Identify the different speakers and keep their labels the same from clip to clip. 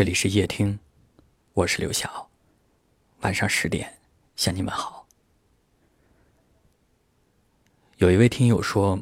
Speaker 1: 这里是夜听，我是刘晓。晚上十点向你们好。有一位听友说，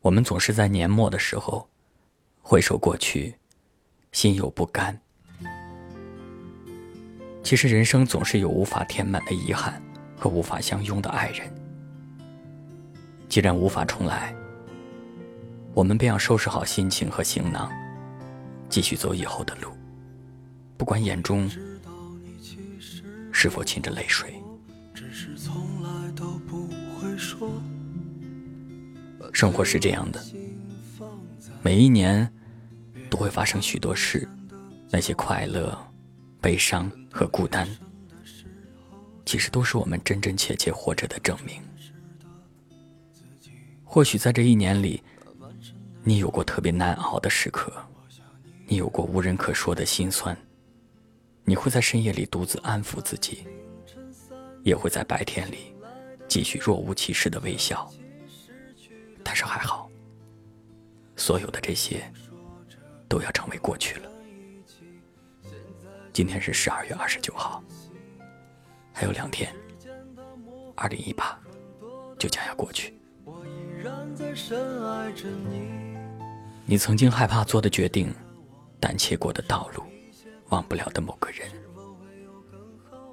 Speaker 1: 我们总是在年末的时候回首过去，心有不甘。其实人生总是有无法填满的遗憾和无法相拥的爱人。既然无法重来，我们便要收拾好心情和行囊。继续走以后的路，不管眼中是否噙着泪水。生活是这样的，每一年都会发生许多事，那些快乐、悲伤和孤单，其实都是我们真真切切活着的证明。或许在这一年里，你有过特别难熬的时刻。你有过无人可说的心酸，你会在深夜里独自安抚自己，也会在白天里继续若无其事的微笑。但是还好，所有的这些都要成为过去了。今天是十二月二十九号，还有两天，二零一八就将要过去。你曾经害怕做的决定。胆怯过的道路，忘不了的某个人，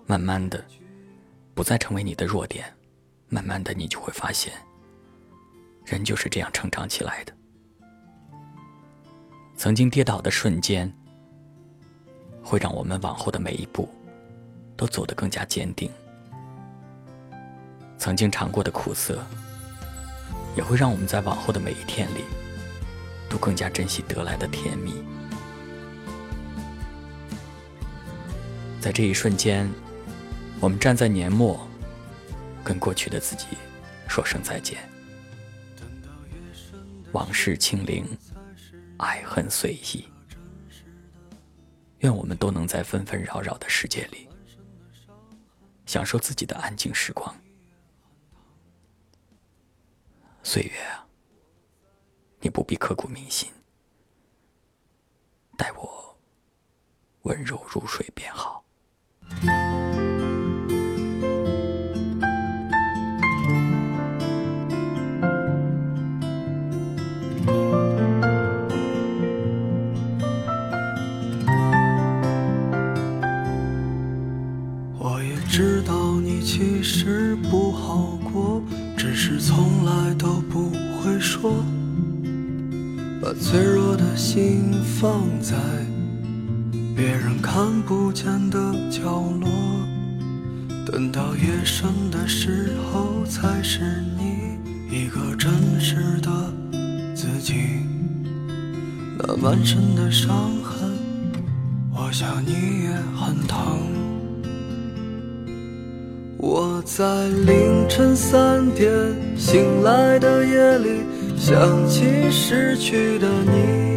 Speaker 1: 慢慢的，不再成为你的弱点，慢慢的，你就会发现，人就是这样成长起来的。曾经跌倒的瞬间，会让我们往后的每一步，都走得更加坚定。曾经尝过的苦涩，也会让我们在往后的每一天里，都更加珍惜得来的甜蜜。在这一瞬间，我们站在年末，跟过去的自己说声再见。往事清零，爱恨随意。愿我们都能在纷纷扰扰的世界里，享受自己的安静时光。岁月啊，你不必刻骨铭心，待我温柔入睡便好。
Speaker 2: 我也知道你其实不好过，只是从来都不会说，把脆弱的心放在。别人看不见的角落，等到夜深的时候，才是你一个真实的自己。那满身的伤痕，我想你也很疼。我在凌晨三点醒来的夜里，想起失去的你。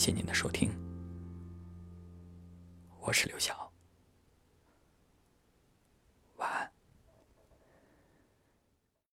Speaker 1: 谢您的收听，我是刘晓。